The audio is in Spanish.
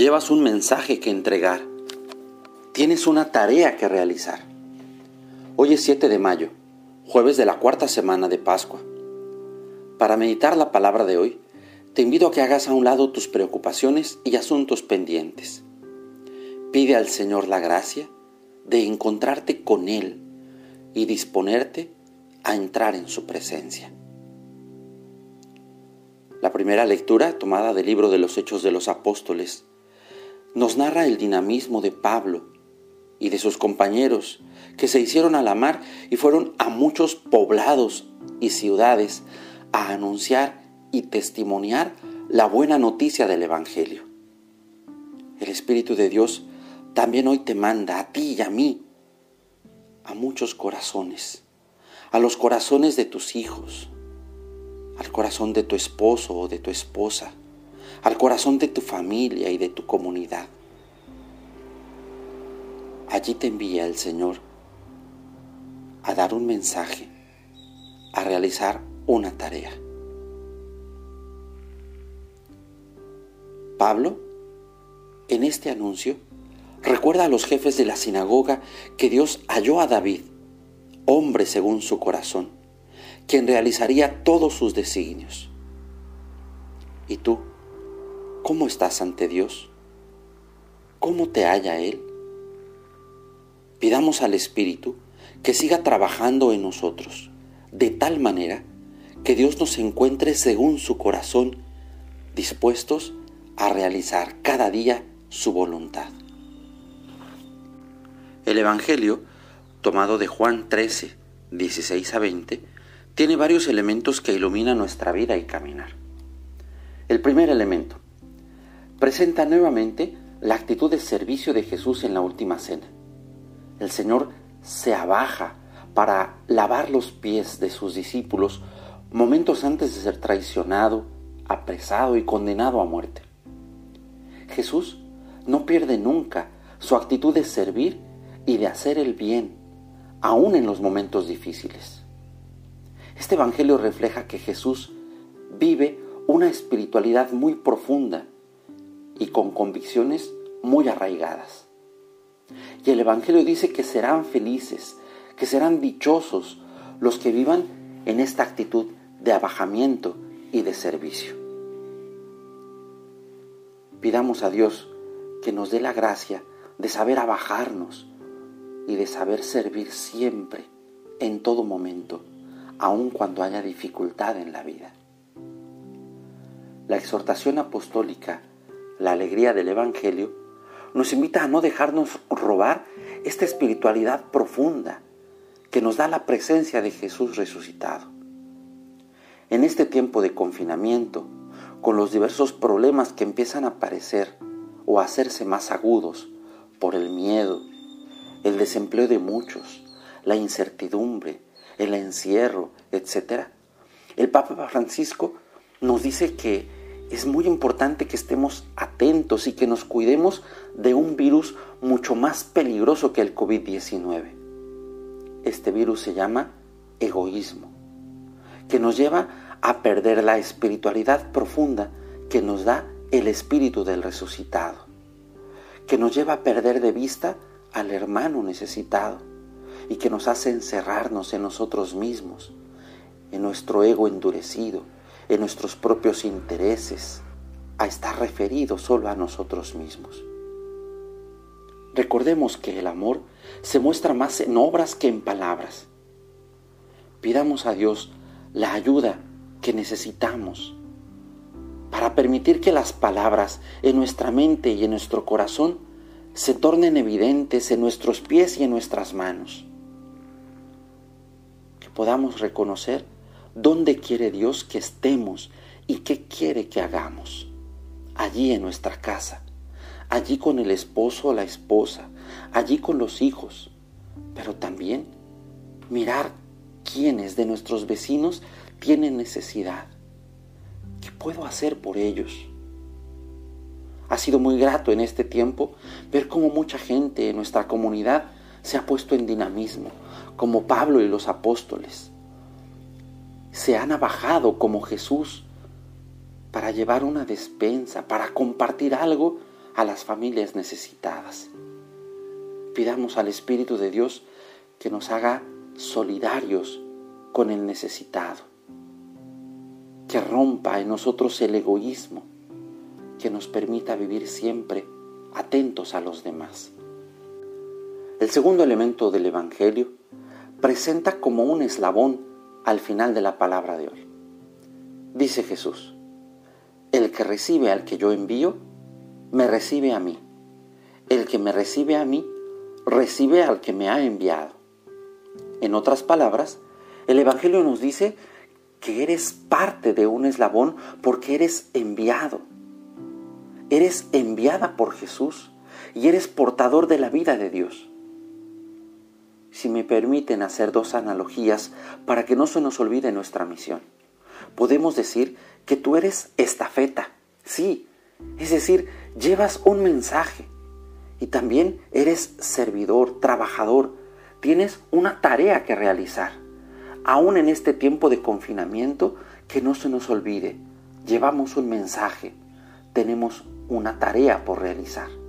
Llevas un mensaje que entregar. Tienes una tarea que realizar. Hoy es 7 de mayo, jueves de la cuarta semana de Pascua. Para meditar la palabra de hoy, te invito a que hagas a un lado tus preocupaciones y asuntos pendientes. Pide al Señor la gracia de encontrarte con Él y disponerte a entrar en su presencia. La primera lectura, tomada del libro de los Hechos de los Apóstoles, nos narra el dinamismo de Pablo y de sus compañeros que se hicieron a la mar y fueron a muchos poblados y ciudades a anunciar y testimoniar la buena noticia del Evangelio. El Espíritu de Dios también hoy te manda a ti y a mí, a muchos corazones, a los corazones de tus hijos, al corazón de tu esposo o de tu esposa, al corazón de tu familia y de tu comunidad. Allí te envía el Señor a dar un mensaje, a realizar una tarea. Pablo, en este anuncio, recuerda a los jefes de la sinagoga que Dios halló a David, hombre según su corazón, quien realizaría todos sus designios. ¿Y tú? ¿Cómo estás ante Dios? ¿Cómo te halla Él? Pidamos al Espíritu que siga trabajando en nosotros, de tal manera que Dios nos encuentre según su corazón, dispuestos a realizar cada día su voluntad. El Evangelio, tomado de Juan 13, 16 a 20, tiene varios elementos que iluminan nuestra vida y caminar. El primer elemento, presenta nuevamente la actitud de servicio de Jesús en la última cena. El Señor se abaja para lavar los pies de sus discípulos momentos antes de ser traicionado, apresado y condenado a muerte. Jesús no pierde nunca su actitud de servir y de hacer el bien, aún en los momentos difíciles. Este Evangelio refleja que Jesús vive una espiritualidad muy profunda y con convicciones muy arraigadas. Y el Evangelio dice que serán felices, que serán dichosos los que vivan en esta actitud de abajamiento y de servicio. Pidamos a Dios que nos dé la gracia de saber abajarnos y de saber servir siempre, en todo momento, aun cuando haya dificultad en la vida. La exhortación apostólica la alegría del Evangelio, nos invita a no dejarnos robar esta espiritualidad profunda que nos da la presencia de Jesús resucitado. En este tiempo de confinamiento, con los diversos problemas que empiezan a aparecer o a hacerse más agudos por el miedo, el desempleo de muchos, la incertidumbre, el encierro, etc., el Papa Francisco nos dice que es muy importante que estemos atentos y que nos cuidemos de un virus mucho más peligroso que el COVID-19. Este virus se llama egoísmo, que nos lleva a perder la espiritualidad profunda que nos da el espíritu del resucitado, que nos lleva a perder de vista al hermano necesitado y que nos hace encerrarnos en nosotros mismos, en nuestro ego endurecido, en nuestros propios intereses, a estar referido solo a nosotros mismos. Recordemos que el amor se muestra más en obras que en palabras. Pidamos a Dios la ayuda que necesitamos para permitir que las palabras en nuestra mente y en nuestro corazón se tornen evidentes en nuestros pies y en nuestras manos. Que podamos reconocer dónde quiere Dios que estemos y qué quiere que hagamos. Allí en nuestra casa, allí con el esposo o la esposa, allí con los hijos, pero también mirar quiénes de nuestros vecinos tienen necesidad. ¿Qué puedo hacer por ellos? Ha sido muy grato en este tiempo ver cómo mucha gente en nuestra comunidad se ha puesto en dinamismo, como Pablo y los apóstoles se han abajado como Jesús para llevar una despensa, para compartir algo a las familias necesitadas. Pidamos al Espíritu de Dios que nos haga solidarios con el necesitado, que rompa en nosotros el egoísmo, que nos permita vivir siempre atentos a los demás. El segundo elemento del Evangelio presenta como un eslabón al final de la palabra de hoy. Dice Jesús, el que recibe al que yo envío, me recibe a mí. El que me recibe a mí, recibe al que me ha enviado. En otras palabras, el Evangelio nos dice que eres parte de un eslabón porque eres enviado. Eres enviada por Jesús y eres portador de la vida de Dios. Si me permiten hacer dos analogías para que no se nos olvide nuestra misión, podemos decir que tú eres estafeta, sí, es decir, llevas un mensaje y también eres servidor, trabajador, tienes una tarea que realizar. Aún en este tiempo de confinamiento, que no se nos olvide, llevamos un mensaje, tenemos una tarea por realizar.